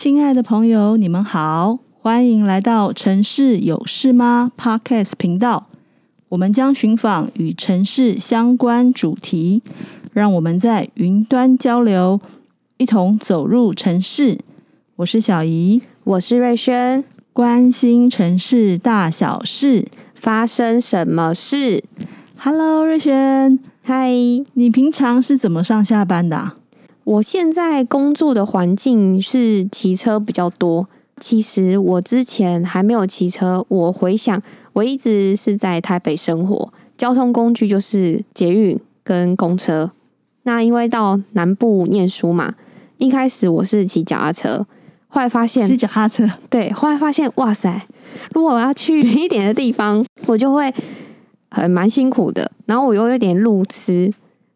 亲爱的朋友，你们好，欢迎来到城市有事吗 Podcast 频道。我们将寻访与城市相关主题，让我们在云端交流，一同走入城市。我是小怡，我是瑞轩，关心城市大小事，发生什么事？Hello，瑞轩，嗨，你平常是怎么上下班的啊？我现在工作的环境是骑车比较多。其实我之前还没有骑车，我回想，我一直是在台北生活，交通工具就是捷运跟公车。那因为到南部念书嘛，一开始我是骑脚踏车，后来发现骑脚踏车，对，后来发现哇塞，如果我要去远一点的地方，我就会很蛮辛苦的，然后我又有点路痴。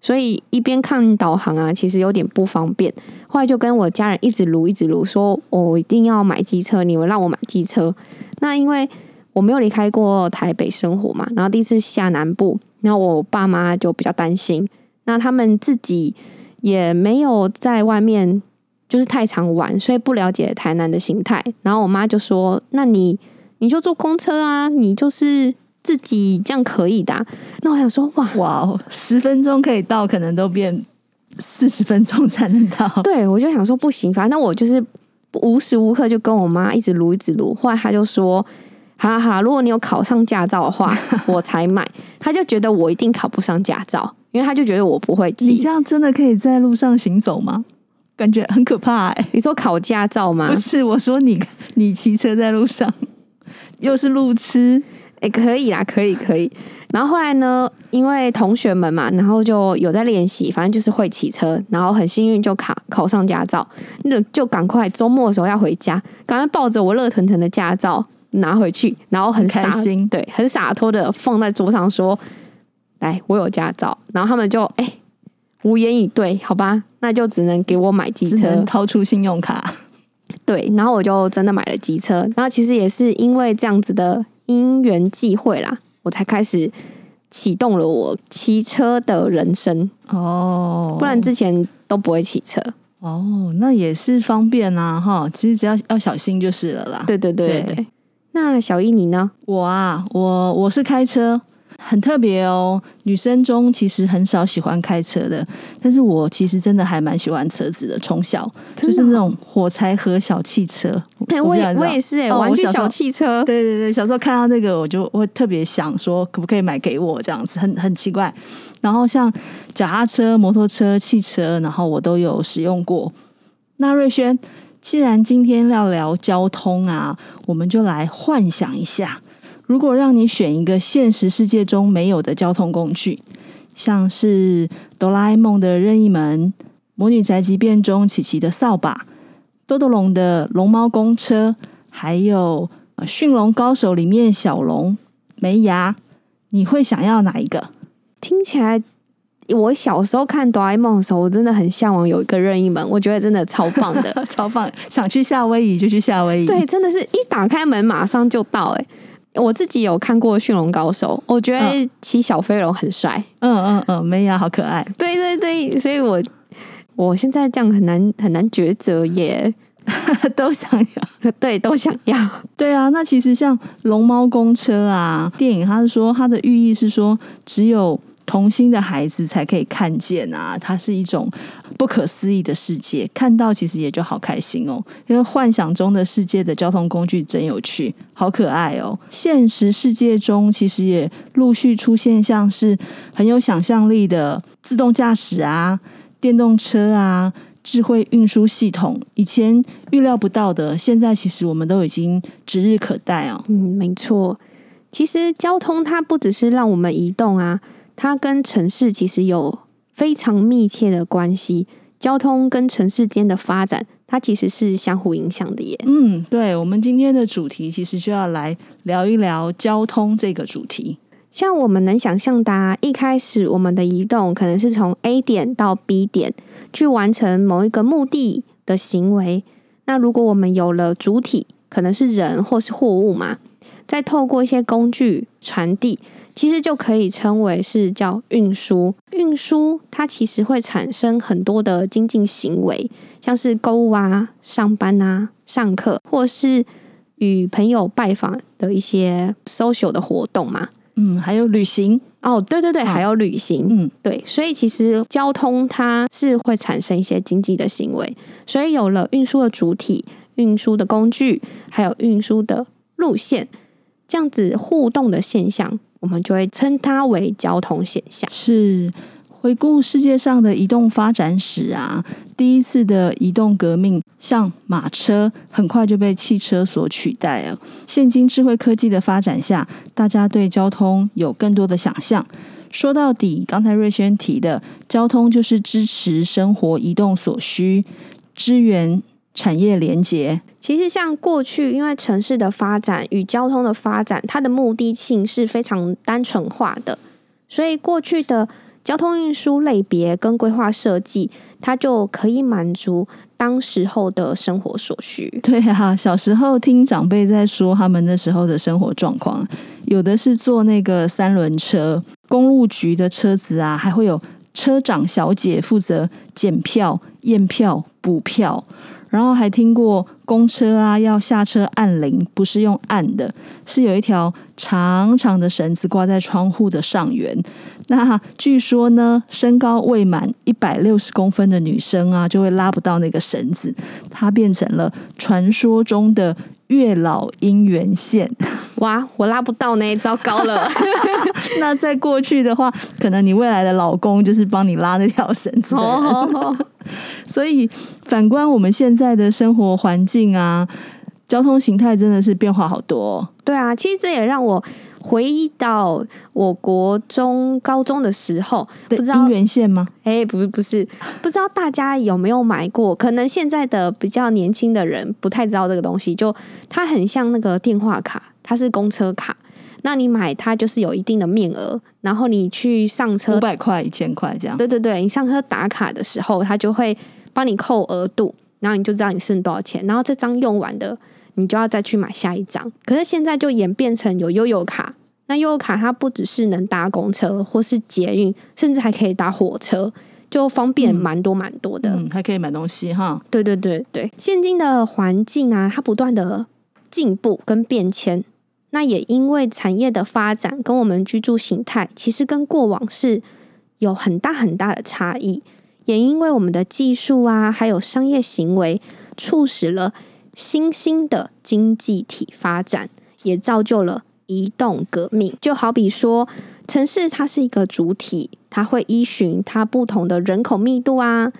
所以一边看导航啊，其实有点不方便。后来就跟我家人一直撸一直撸，说我一定要买机车，你们让我买机车。那因为我没有离开过台北生活嘛，然后第一次下南部，那我爸妈就比较担心。那他们自己也没有在外面就是太常玩，所以不了解台南的形态。然后我妈就说：“那你你就坐公车啊，你就是。”自己这样可以的啊，那我想说，哇哇，十分钟可以到，可能都变四十分钟才能到。对，我就想说不行，反正我就是无时无刻就跟我妈一直撸一直撸。后来她就说，好啦好啦，如果你有考上驾照的话，我才买。他就觉得我一定考不上驾照，因为他就觉得我不会骑。你这样真的可以在路上行走吗？感觉很可怕哎。你说考驾照吗？不是，我说你你骑车在路上，又是路痴。也、欸、可以啦，可以可以。然后后来呢，因为同学们嘛，然后就有在练习，反正就是会骑车，然后很幸运就考考上驾照，那就赶快周末的时候要回家，赶快抱着我热腾腾的驾照拿回去，然后很开心，对，很洒脱的放在桌上说：“来，我有驾照。”然后他们就哎、欸、无言以对，好吧，那就只能给我买机车，掏出信用卡。对，然后我就真的买了机车。然后其实也是因为这样子的。因缘际会啦，我才开始启动了我骑车的人生哦，不然之前都不会骑车哦。那也是方便啊，哈，其实只要要小心就是了啦。对对对对，對，那小一你呢？我啊，我我是开车。很特别哦，女生中其实很少喜欢开车的，但是我其实真的还蛮喜欢车子的，从小就是那种火柴盒小汽车。哎、欸，我也我也是哎、哦，玩具小汽车。对对对，小时候看到那个，我就会特别想说，可不可以买给我这样子，很很奇怪。然后像脚踏车、摩托车、汽车，然后我都有使用过。那瑞轩，既然今天要聊交通啊，我们就来幻想一下。如果让你选一个现实世界中没有的交通工具，像是哆啦 A 梦的任意门、魔女宅急便中琪琪的扫把、豆豆龙的龙猫公车，还有驯龙高手里面小龙没牙，你会想要哪一个？听起来，我小时候看哆啦 A 梦的时候，我真的很向往有一个任意门，我觉得真的超棒的，超棒！想去夏威夷就去夏威夷，对，真的是一打开门马上就到，哎。我自己有看过《驯龙高手》，我觉得骑小飞龙很帅。嗯嗯嗯，没有好可爱。对对对，所以我我现在这样很难很难抉择耶，都想要，对，都想要。对啊，那其实像龙猫公车啊，电影它是说它的寓意是说只有。童心的孩子才可以看见啊！它是一种不可思议的世界，看到其实也就好开心哦。因为幻想中的世界的交通工具真有趣，好可爱哦。现实世界中其实也陆续出现像是很有想象力的自动驾驶啊、电动车啊、智慧运输系统。以前预料不到的，现在其实我们都已经指日可待哦。嗯，没错。其实交通它不只是让我们移动啊。它跟城市其实有非常密切的关系，交通跟城市间的发展，它其实是相互影响的耶。嗯，对，我们今天的主题其实就要来聊一聊交通这个主题。像我们能想象的啊，一开始我们的移动可能是从 A 点到 B 点去完成某一个目的的行为。那如果我们有了主体，可能是人或是货物嘛，再透过一些工具传递。其实就可以称为是叫运输。运输它其实会产生很多的经济行为，像是购物啊、上班啊、上课，或是与朋友拜访的一些 social 的活动嘛。嗯，还有旅行哦，对对对，还有旅行。嗯，对，所以其实交通它是会产生一些经济的行为，所以有了运输的主体、运输的工具，还有运输的路线，这样子互动的现象。我们就会称它为交通现象。是回顾世界上的移动发展史啊，第一次的移动革命，像马车，很快就被汽车所取代了。现今智慧科技的发展下，大家对交通有更多的想象。说到底，刚才瑞轩提的，交通就是支持生活移动所需，支援。产业连接，其实像过去，因为城市的发展与交通的发展，它的目的性是非常单纯化的，所以过去的交通运输类别跟规划设计，它就可以满足当时候的生活所需。对啊，小时候听长辈在说他们那时候的生活状况，有的是坐那个三轮车，公路局的车子啊，还会有车长小姐负责检票、验票、补票。然后还听过公车啊，要下车按铃，不是用按的，是有一条长长的绳子挂在窗户的上缘。那据说呢，身高未满一百六十公分的女生啊，就会拉不到那个绳子，它变成了传说中的月老姻缘线。哇，我拉不到呢，糟糕了。那在过去的话，可能你未来的老公就是帮你拉那条绳子的人。Oh, oh, oh. 所以反观我们现在的生活环境啊，交通形态真的是变化好多哦。对啊，其实这也让我回忆到我国中、高中的时候，不知道姻缘线吗？哎，不是，不是，不知道大家有没有买过？可能现在的比较年轻的人不太知道这个东西，就它很像那个电话卡，它是公车卡。那你买它就是有一定的面额，然后你去上车五百块、一千块这样。对对对，你上车打卡的时候，它就会帮你扣额度，然后你就知道你剩多少钱。然后这张用完的，你就要再去买下一张。可是现在就演变成有悠游卡，那悠游卡它不只是能搭公车或是捷运，甚至还可以搭火车，就方便蛮多蛮多的。嗯，还可以买东西哈。对对对对，现今的环境啊，它不断的进步跟变迁。那也因为产业的发展跟我们居住形态，其实跟过往是有很大很大的差异。也因为我们的技术啊，还有商业行为，促使了新兴的经济体发展，也造就了移动革命。就好比说，城市它是一个主体，它会依循它不同的人口密度啊、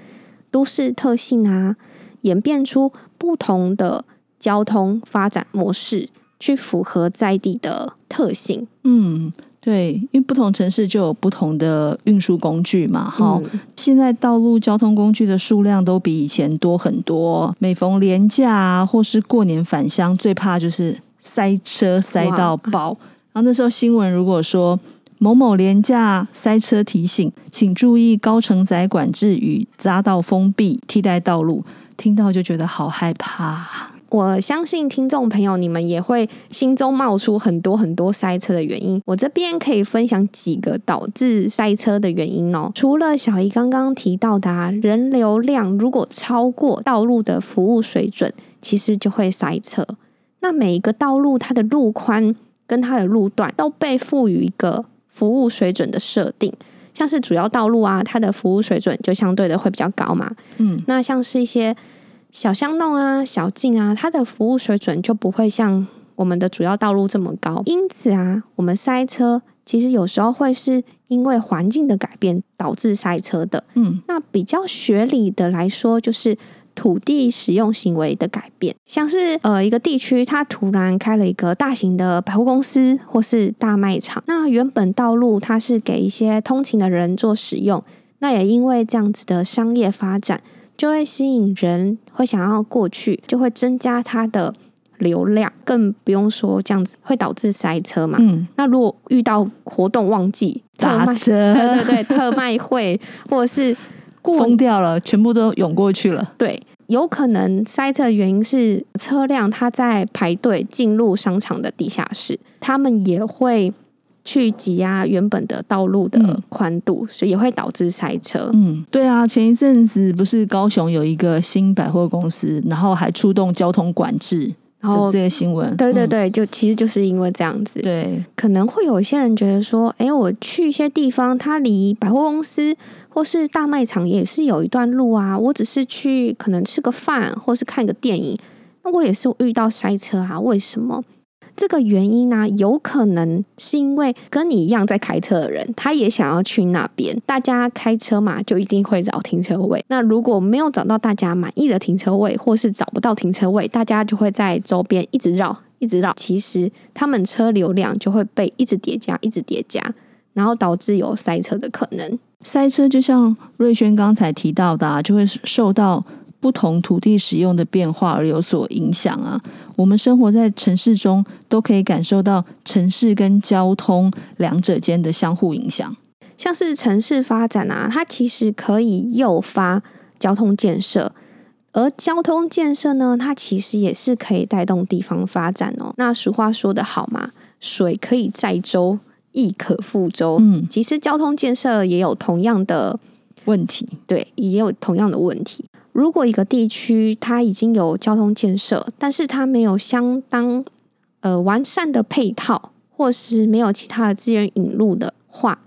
都市特性啊，演变出不同的交通发展模式。去符合在地的特性。嗯，对，因为不同城市就有不同的运输工具嘛。哈、嗯，现在道路交通工具的数量都比以前多很多。每逢年假啊，或是过年返乡，最怕就是塞车塞到爆。然后那时候新闻如果说某某廉价塞车提醒，请注意高承载管制与匝道封闭替代道路，听到就觉得好害怕。我相信听众朋友，你们也会心中冒出很多很多塞车的原因。我这边可以分享几个导致塞车的原因哦。除了小姨刚刚提到的啊，人流量如果超过道路的服务水准，其实就会塞车。那每一个道路它的路宽跟它的路段都被赋予一个服务水准的设定，像是主要道路啊，它的服务水准就相对的会比较高嘛。嗯，那像是一些。小巷弄啊，小径啊，它的服务水准就不会像我们的主要道路这么高。因此啊，我们塞车其实有时候会是因为环境的改变导致塞车的。嗯，那比较学理的来说，就是土地使用行为的改变，像是呃一个地区它突然开了一个大型的百货公司或是大卖场，那原本道路它是给一些通勤的人做使用，那也因为这样子的商业发展。就会吸引人，会想要过去，就会增加它的流量，更不用说这样子会导致塞车嘛。嗯，那如果遇到活动旺季，特卖，对对对，特卖会或者是过疯掉了，全部都涌过去了。对，有可能塞车的原因是车辆它在排队进入商场的地下室，他们也会去挤压原本的道路的宽度，嗯、所以也会导致塞车。嗯，对啊，前一阵子不是高雄有一个新百货公司，然后还出动交通管制。然后这些新闻，对对对，就其实就是因为这样子，对，可能会有一些人觉得说，哎，我去一些地方，它离百货公司或是大卖场也是有一段路啊，我只是去可能吃个饭，或是看个电影，那我也是遇到塞车啊，为什么？这个原因呢、有可能是因为跟你一样在开车的人，他也想要去那边。大家开车嘛，就一定会找停车位。那如果没有找到大家满意的停车位，或是找不到停车位，大家就会在周边一直绕，一直绕。其实他们车流量就会被一直叠加，一直叠加，然后导致有塞车的可能。塞车就像瑞轩刚才提到的、啊，就会受到。不同土地使用的变化而有所影响啊。我们生活在城市中，都可以感受到城市跟交通两者间的相互影响。像是城市发展啊，它其实可以诱发交通建设，而交通建设呢，它其实也是可以带动地方发展哦。那俗话说得好嘛，水可以载舟，亦可覆舟。嗯，其实交通建设也有同样的问题，对，也有同样的问题。如果一个地区它已经有交通建设，但是它没有相当呃完善的配套，或是没有其他的资源引入的话，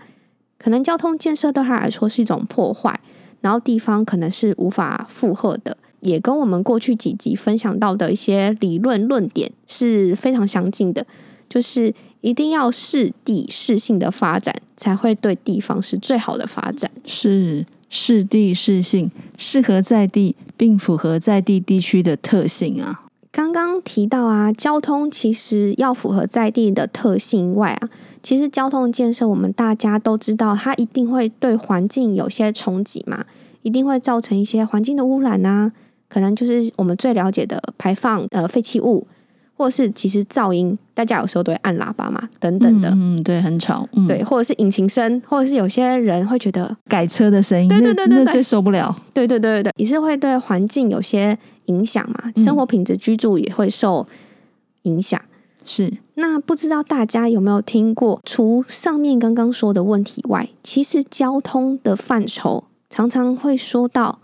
可能交通建设对它来说是一种破坏，然后地方可能是无法负荷的，也跟我们过去几集分享到的一些理论论点是非常相近的，就是一定要适地适性的发展，才会对地方是最好的发展。是。适地适性，适合在地，并符合在地地区的特性啊。刚刚提到啊，交通其实要符合在地的特性外啊，其实交通建设我们大家都知道，它一定会对环境有些冲击嘛，一定会造成一些环境的污染啊，可能就是我们最了解的排放呃废弃物。或是其实噪音，大家有时候都会按喇叭嘛，等等的，嗯，对，很吵，嗯、对，或者是引擎声，或者是有些人会觉得改车的声音，对对对对，那最受不了，对对对对对，也是会对环境有些影响嘛，生活品质、居住也会受影响。是，那不知道大家有没有听过，除上面刚刚说的问题外，其实交通的范畴常常会说到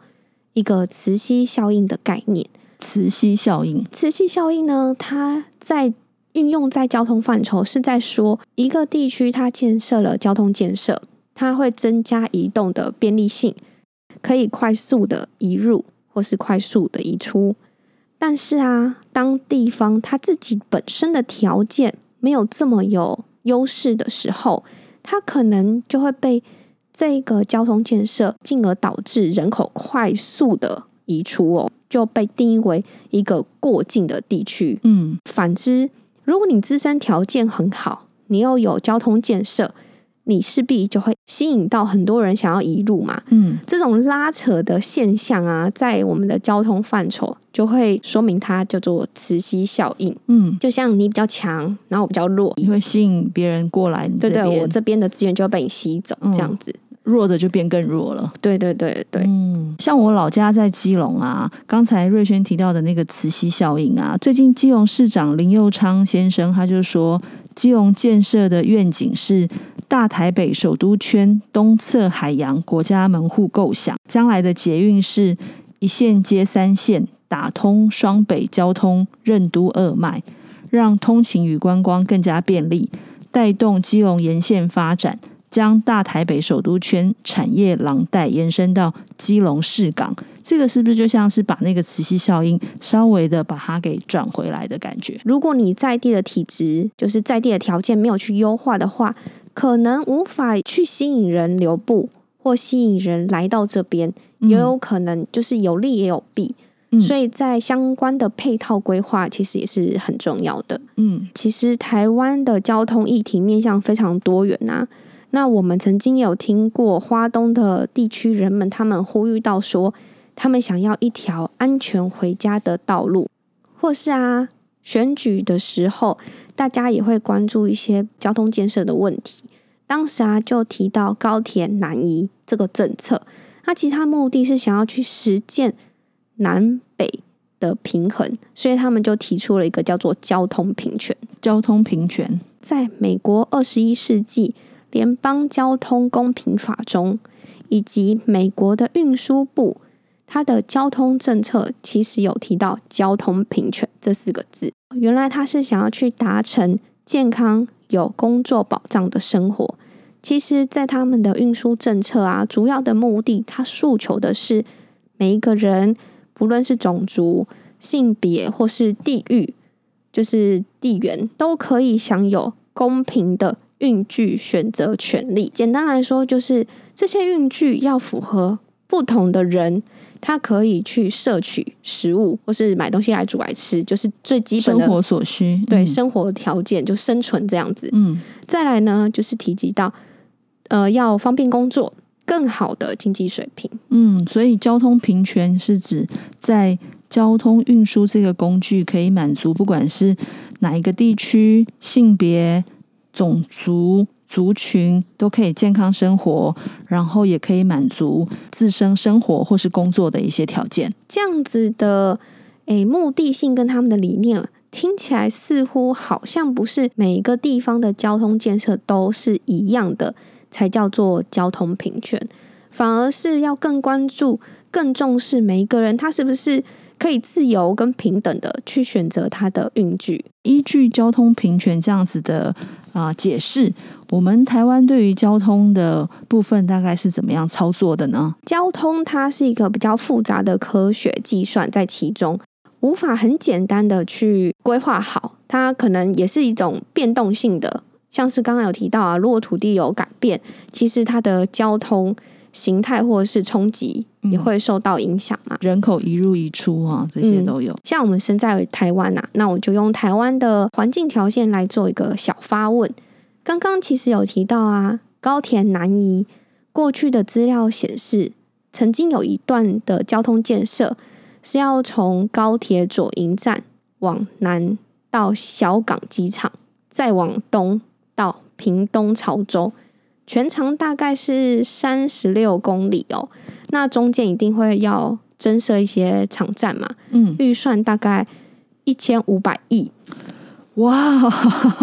一个磁吸效应的概念。磁吸效应，磁吸效应呢，它在运用在交通范畴，是在说一个地区它建设了交通建设，它会增加移动的便利性，可以快速的移入或是快速的移出。但是啊，当地方它自己本身的条件没有这么有优势的时候，它可能就会被这个交通建设，进而导致人口快速的移出哦。就被定义为一个过境的地区。嗯，反之，如果你自身条件很好，你又有交通建设，你势必就会吸引到很多人想要移入嘛。嗯，这种拉扯的现象啊，在我们的交通范畴就会说明它叫做磁吸效应。嗯，就像你比较强，然后我比较弱，你会吸引别人过来。对对，我这边的资源就会被你吸走，这样子。嗯弱的就变更弱了。对对对对，嗯，像我老家在基隆啊，刚才瑞轩提到的那个磁吸效应啊，最近基隆市长林佑昌先生他就说，基隆建设的愿景是大台北首都圈东侧海洋国家门户构想，将来的捷运是一线接三线，打通双北交通任督二脉，让通勤与观光更加便利，带动基隆沿线发展。将大台北首都圈产业廊带延伸到基隆市港，这个是不是就像是把那个磁吸效应稍微的把它给转回来的感觉？如果你在地的体质，就是在地的条件没有去优化的话，可能无法去吸引人留步或吸引人来到这边，也有可能就是有利也有弊。嗯，所以在相关的配套规划，其实也是很重要的。嗯，其实台湾的交通议题面向非常多元啊。那我们曾经有听过花东的地区人们，他们呼吁到说，他们想要一条安全回家的道路，或是啊，选举的时候，大家也会关注一些交通建设的问题。当时啊，就提到高铁南移这个政策，那其他目的是想要去实践南北的平衡，所以他们就提出了一个叫做交通平权。交通平权。在美国二十一世纪联邦交通公平法中，以及美国的运输部，它的交通政策其实有提到“交通平权”这四个字。原来他是想要去达成健康、有工作保障的生活。其实，在他们的运输政策啊，主要的目的，他诉求的是每一个人，不论是种族、性别或是地域，就是地缘，都可以享有公平的运具选择权利。简单来说，就是这些运具要符合不同的人。他可以去摄取食物，或是买东西来煮来吃，就是最基本的生活所需。对，嗯、生活条件就生存这样子。嗯，再来呢，就是提及到呃，要方便工作，更好的经济水平。嗯，所以交通平权是指在交通运输这个工具可以满足不管是哪一个地区、性别、种族。族群都可以健康生活，然后也可以满足自身生活或是工作的一些条件。这样子的诶，目的性跟他们的理念听起来似乎好像不是每一个地方的交通建设都是一样的，才叫做交通平权，反而是要更关注、更重视每一个人他是不是可以自由跟平等的去选择它的运具。依据交通平权这样子的啊、呃、解释。我们台湾对于交通的部分大概是怎么样操作的呢？交通它是一个比较复杂的科学计算在其中，无法很简单的去规划好。它可能也是一种变动性的，像是刚刚有提到啊，如果土地有改变，其实它的交通形态或者是冲击也会受到影响嘛。人口一入一出啊，这些都有。嗯，像我们身在台湾啊，那我就用台湾的环境条件来做一个小发问。刚刚其实有提到啊，高铁南移过去的资料显示，曾经有一段的交通建设是要从高铁左营站往南到小港机场，再往东到屏东潮州，全长大概是三十六公里哦。那中间一定会要增设一些场站嘛，嗯，预算大概一千五百亿。哇，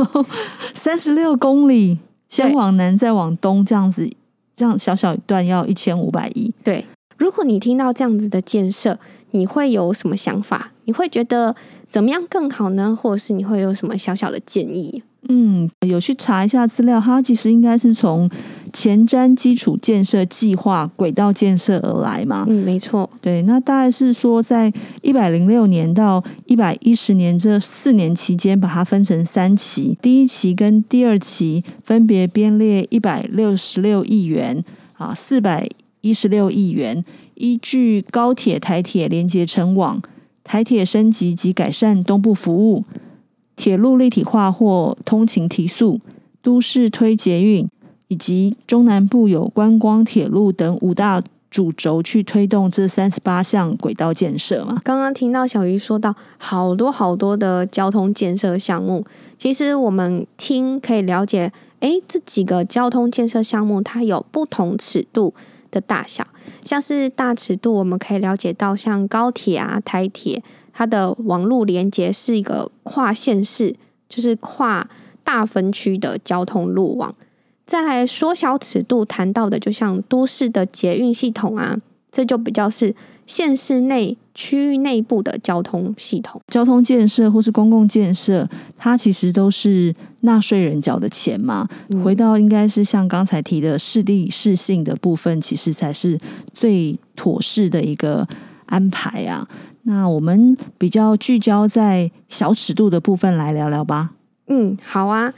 三十六公里，先往南再往东，这样子，这样小小一段要一千五百亿。对，如果你听到这样子的建设，你会有什么想法？你会觉得怎么样更好呢？或者是你会有什么小小的建议？嗯，有去查一下资料，它其实应该是从前瞻基础建设计划轨道建设而来嘛。嗯，没错。对，那大概是说在一百零六年到一百一十年这四年期间，把它分成三期，第一期跟第二期分别编列一百六十六亿元啊，四百一十六亿元，依据高铁、台铁连接成网，台铁升级及改善东部服务。铁路立体化或通勤提速，都市推捷运，以及中南部有观光铁路等五大主轴去推动这三十八项轨道建设嘛。刚刚听到小鱼说到好多好多的交通建设项目，其实我们听可以了解，诶，这几个交通建设项目它有不同尺度的大小，像是大尺度，我们可以了解到像高铁啊、台铁。它的网络连接是一个跨县市，就是跨大分区的交通路网。再来缩小尺度谈到的，就像都市的捷运系统啊，这就比较是县市内区域内部的交通系统。交通建设或是公共建设，它其实都是纳税人缴的钱嘛。嗯、回到应该是像刚才提的适地适性的部分，其实才是最妥适的一个安排啊。那我们比较聚焦在小尺度的部分来聊聊吧。嗯，好啊。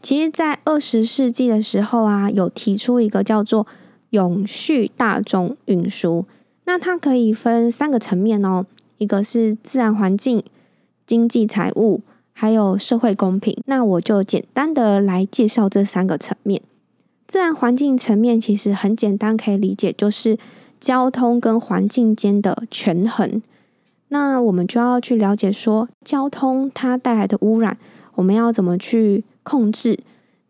其实，在二十世纪的时候啊，有提出一个叫做永续大众运输。那它可以分三个层面哦，一个是自然环境、经济财务，还有社会公平。那我就简单的来介绍这三个层面。自然环境层面其实很简单，可以理解，就是交通跟环境间的权衡。那我们就要去了解说，交通它带来的污染，我们要怎么去控制？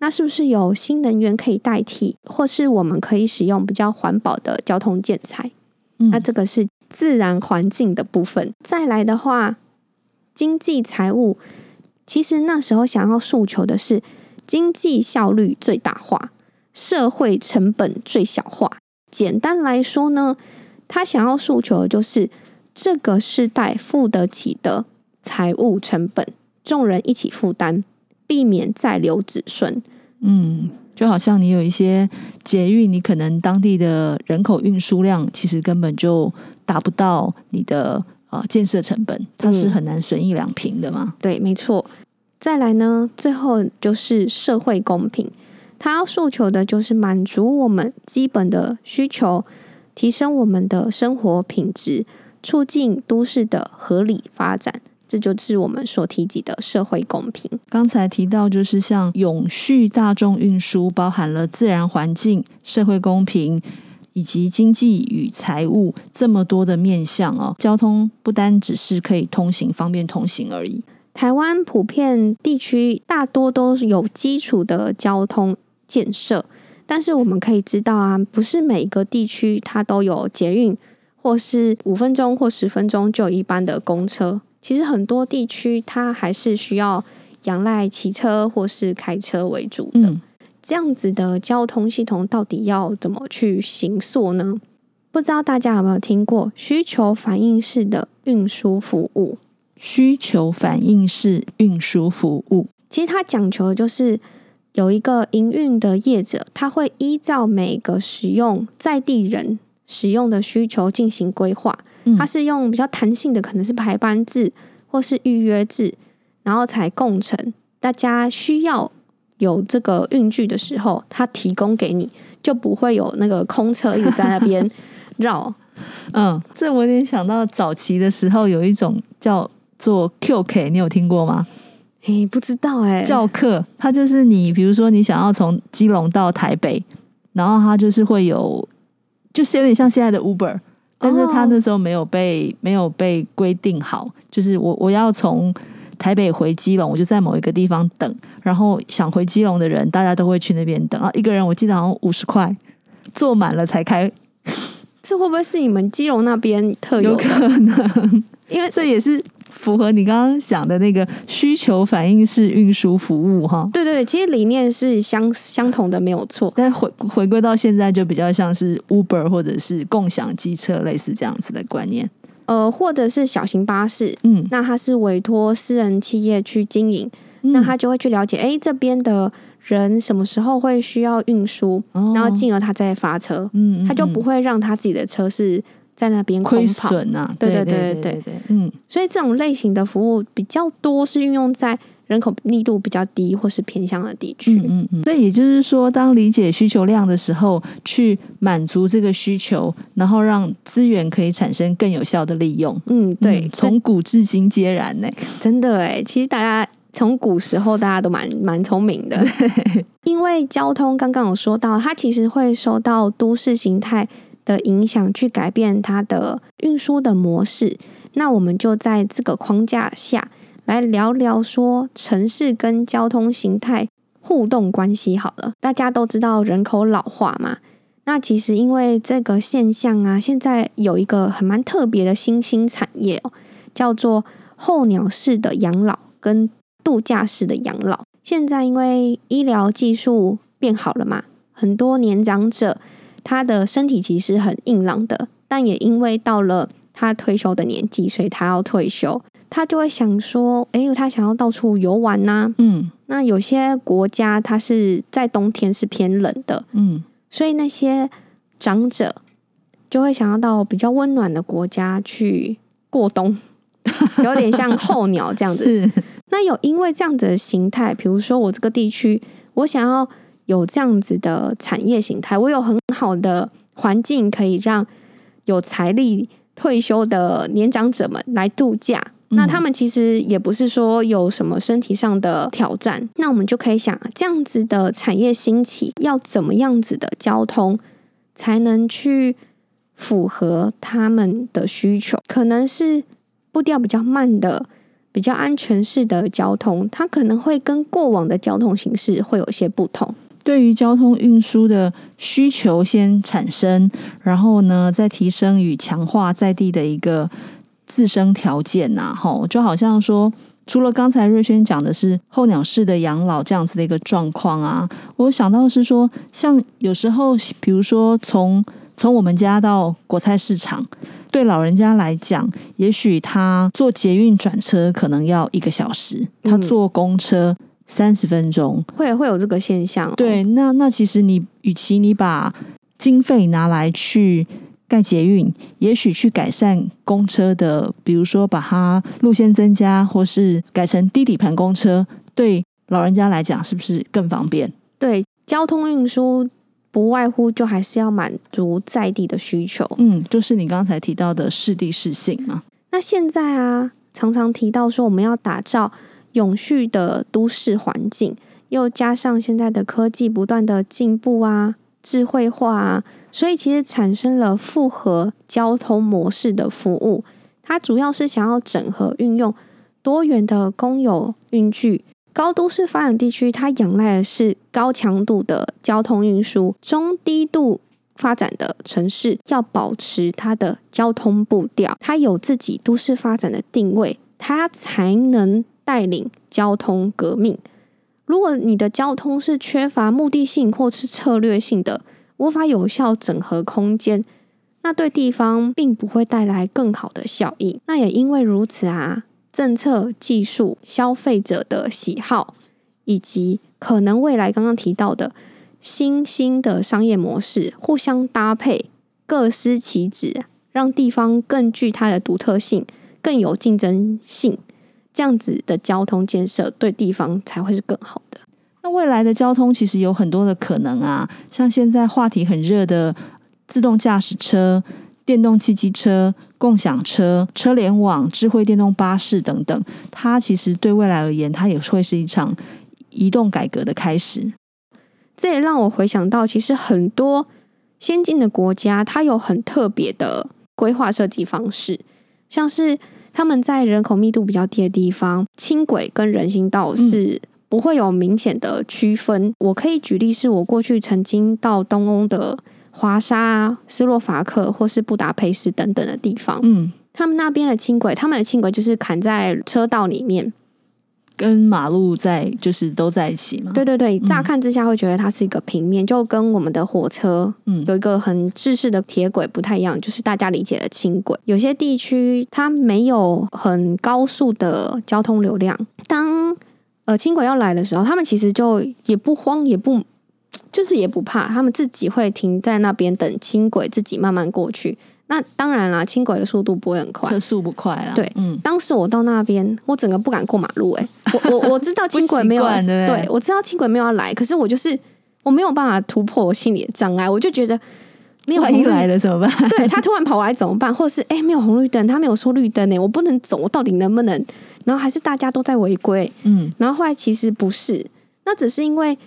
那是不是有新能源可以代替，或是我们可以使用比较环保的交通建材？嗯，那这个是自然环境的部分。再来的话，经济财务，其实那时候想要诉求的是经济效率最大化，社会成本最小化。简单来说呢，他想要诉求的就是这个世代付得起的财务成本，众人一起负担，避免再留子孙。嗯，就好像你有一些捷运，你可能当地的人口运输量其实根本就达不到你的啊、呃、建设成本，它是很难损益两平的嘛。对，没错。再来呢，最后就是社会公平，它要诉求的就是满足我们基本的需求，提升我们的生活品质，促进都市的合理发展。这就是我们所提及的社会公平。刚才提到，就是像永续大众运输，包含了自然环境、社会公平以及经济与财务这么多的面向哦。交通不单只是可以通行、方便通行而已。台湾普遍地区大多都有基础的交通建设，但是我们可以知道啊，不是每个地区它都有捷运，或是五分钟或十分钟就有一班的公车。其实很多地区它还是需要仰赖骑车或是开车为主的。嗯，这样子的交通系统到底要怎么去行塑呢？不知道大家有没有听过需求反应式的运输服务？需求反应式运输服务，其实它讲求的就是有一个营运的业者，他会依照每个使用在地人使用的需求进行规划。它是用比较弹性的，可能是排班制或是预约制，然后才共成。大家需要有这个运具的时候，它提供给你，就不会有那个空车一直在那边 绕。嗯，这我有点想到早期的时候，有一种叫。做 QK，你有听过吗？诶，不知道诶。教课，它就是你，比如说你想要从基隆到台北，然后它就是会有，就是有点像现在的 Uber，但是他那时候没有被没有被规定好，就是我我要从台北回基隆，我就在某一个地方等，然后想回基隆的人，大家都会去那边等啊，一个人我记得好像五十块，坐满了才开。这会不会是你们基隆那边特有？有可能，因为这也是。符合你刚刚讲的那个需求反应式运输服务哈，对对，其实理念是相相同的，没有错。但回回归到现在，就比较像是 Uber 或者是共享机车类似这样子的观念，呃，或者是小型巴士，嗯，那它是委托私人企业去经营，嗯、那他就会去了解，哎，这边的人什么时候会需要运输，哦、然后进而他再发车，嗯，他就不会让他自己的车是。在那边亏损啊，对对对对对，对，嗯，所以这种类型的服务比较多，是运用在人口密度比较低或是偏向的地区。嗯嗯，所以也就是说，当理解需求量的时候，去满足这个需求，然后让资源可以产生更有效的利用。嗯，对，从古至今皆然呢。真的哎，其实大家从古时候大家都蛮蛮聪明的，因为交通刚刚有说到，它其实会受到都市形态。的影响去改变它的运输的模式，那我们就在这个框架下来聊聊说城市跟交通形态互动关系。好了，大家都知道人口老化嘛，那其实因为这个现象啊，现在有一个很蛮特别的新兴产业哦，叫做候鸟式的养老跟度假式的养老。现在因为医疗技术变好了嘛，很多年长者。他的身体其实很硬朗的，但也因为到了他退休的年纪，所以他要退休，他就会想说：“哎，他想要到处游玩呐、啊。”嗯，那有些国家它是在冬天是偏冷的，嗯，所以那些长者就会想要到比较温暖的国家去过冬，有点像候鸟这样子。那有因为这样子的形态，比如说我这个地区，我想要。有这样子的产业形态，我有很好的环境可以让有财力退休的年长者们来度假。嗯、那他们其实也不是说有什么身体上的挑战。那我们就可以想，这样子的产业兴起，要怎么样子的交通才能去符合他们的需求？可能是步调比较慢的、比较安全式的交通，它可能会跟过往的交通形式会有些不同。对于交通运输的需求先产生，然后呢，再提升与强化在地的一个自身条件呐，吼，就好像说，除了刚才瑞轩讲的是候鸟式的养老这样子的一个状况啊，我想到是说，像有时候，比如说从从我们家到国菜市场，对老人家来讲，也许他坐捷运转车可能要一个小时，他坐公车三十分钟，嗯、会会有这个现象、哦。对，那那其实你与其你把经费拿来去。盖捷运，也许去改善公车的，比如说把它路线增加，或是改成低底盘公车，对老人家来讲是不是更方便？对，交通运输不外乎就还是要满足在地的需求。嗯，就是你刚才提到的适地适性嘛。那现在啊，常常提到说我们要打造永续的都市环境，又加上现在的科技不断的进步啊。智慧化啊，所以其实产生了复合交通模式的服务。它主要是想要整合运用多元的公有运具。高都市发展地区，它仰赖的是高强度的交通运输；中低度发展的城市要保持它的交通步调，它有自己都市发展的定位，它才能带领交通革命。如果你的交通是缺乏目的性或是策略性的，无法有效整合空间，那对地方并不会带来更好的效益。那也因为如此啊，政策、技术、消费者的喜好，以及可能未来刚刚提到的新兴的商业模式互相搭配，各司其职，让地方更具它的独特性，更有竞争性。这样子的交通建设对地方才会是更好的。那未来的交通其实有很多的可能啊，像现在话题很热的自动驾驶车、电动汽机车、共享车、车联网、智慧电动巴士等等，它其实对未来而言，它也会是一场移动改革的开始。这也让我回想到，其实很多先进的国家，它有很特别的规划设计方式，像是。他们在人口密度比较低的地方，轻轨跟人行道是不会有明显的区分。嗯、我可以举例，是我过去曾经到东欧的华沙、斯洛伐克或是布达佩斯等等的地方，嗯，他们那边的轻轨，他们的轻轨就是砍在车道里面。跟马路在就是都在一起嘛？对对对，乍看之下会觉得它是一个平面，嗯、就跟我们的火车，嗯，有一个很制式的铁轨不太一样，就是大家理解的轻轨。有些地区它没有很高速的交通流量，当呃轻轨要来的时候，他们其实就也不慌，也不就是也不怕，他们自己会停在那边等轻轨自己慢慢过去。那当然啦，轻轨的速度不会很快，车速不快啦。对，嗯，当时我到那边，我整个不敢过马路、欸。哎，我我我知道 轻轨没有，对，对我知道轻轨没有要来，可是我就是我没有办法突破我心里的障碍，我就觉得没有红绿灯来了怎么办？对，他突然跑过来怎么办？或者是哎、欸，没有红绿灯，他没有说绿灯呢、欸，我不能走，我到底能不能？然后还是大家都在违规，嗯，然后后来其实不是，那只是因为。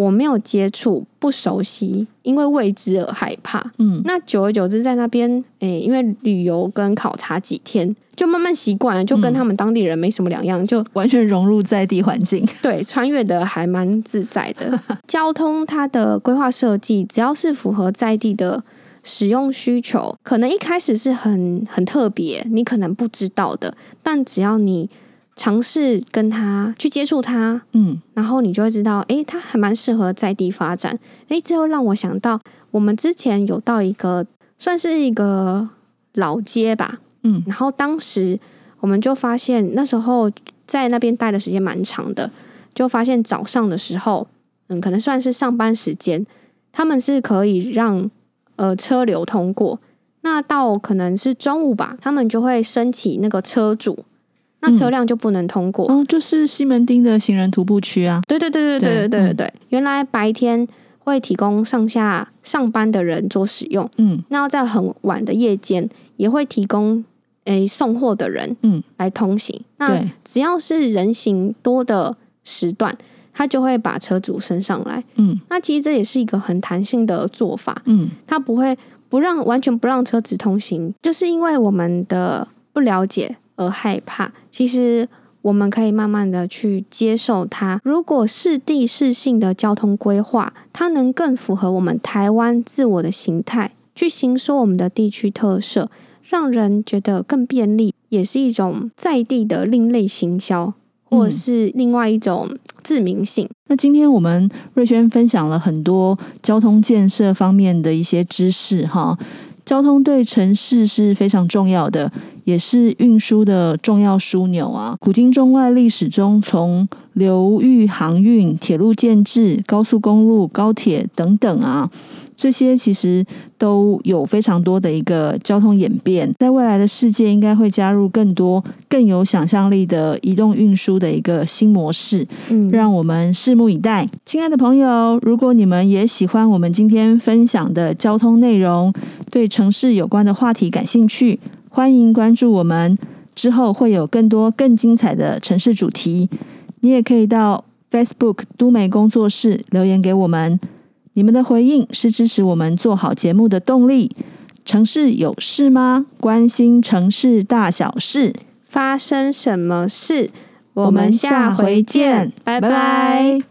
我没有接触，不熟悉，因为未知而害怕。嗯，那久而久之，在那边，诶、欸，因为旅游跟考察几天，就慢慢习惯了，就跟他们当地人没什么两样，就 完全融入在地环境。对，穿越的还蛮自在的。交通它的规划设计，只要是符合在地的使用需求，可能一开始是很很特别，你可能不知道的，但只要你。尝试跟他去接触他，嗯，然后你就会知道，诶，他还蛮适合在地发展。诶，这又让我想到，我们之前有到一个算是一个老街吧，嗯，然后当时我们就发现，那时候在那边待的时间蛮长的，就发现早上的时候，嗯，可能算是上班时间，他们是可以让呃车流通过。那到可能是中午吧，他们就会升起那个车主。那车辆就不能通过。哦，就是西门町的行人徒步区啊。对对对对对对对对对。嗯、原来白天会提供上下上班的人做使用，嗯，那在很晚的夜间也会提供诶、欸、送货的人，嗯，来通行。嗯、那只要是人行多的时段，他就会把车主升上来，嗯。那其实这也是一个很弹性的做法，嗯，他不会不让完全不让车子通行，就是因为我们的不了解。而害怕，其实我们可以慢慢的去接受它。如果是地适性的交通规划，它能更符合我们台湾自我的形态，去行说我们的地区特色，让人觉得更便利，也是一种在地的另类行销。或是另外一种致命性。嗯、那今天我们瑞轩分享了很多交通建设方面的一些知识，哈，交通对城市是非常重要的，也是运输的重要枢纽啊。古今中外历史中，从流域航运、铁路建制、高速公路、高铁等等啊。这些其实都有非常多的一个交通演变，在未来的世界应该会加入更多更有想象力的移动运输的一个新模式，嗯，让我们拭目以待。亲爱的朋友，如果你们也喜欢我们今天分享的交通内容，对城市有关的话题感兴趣，欢迎关注我们，之后会有更多更精彩的城市主题。你也可以到 Facebook 都媒工作室留言给我们。你们的回应是支持我们做好节目的动力。城市有事吗？关心城市大小事，发生什么事？我们下回见，拜拜。拜拜。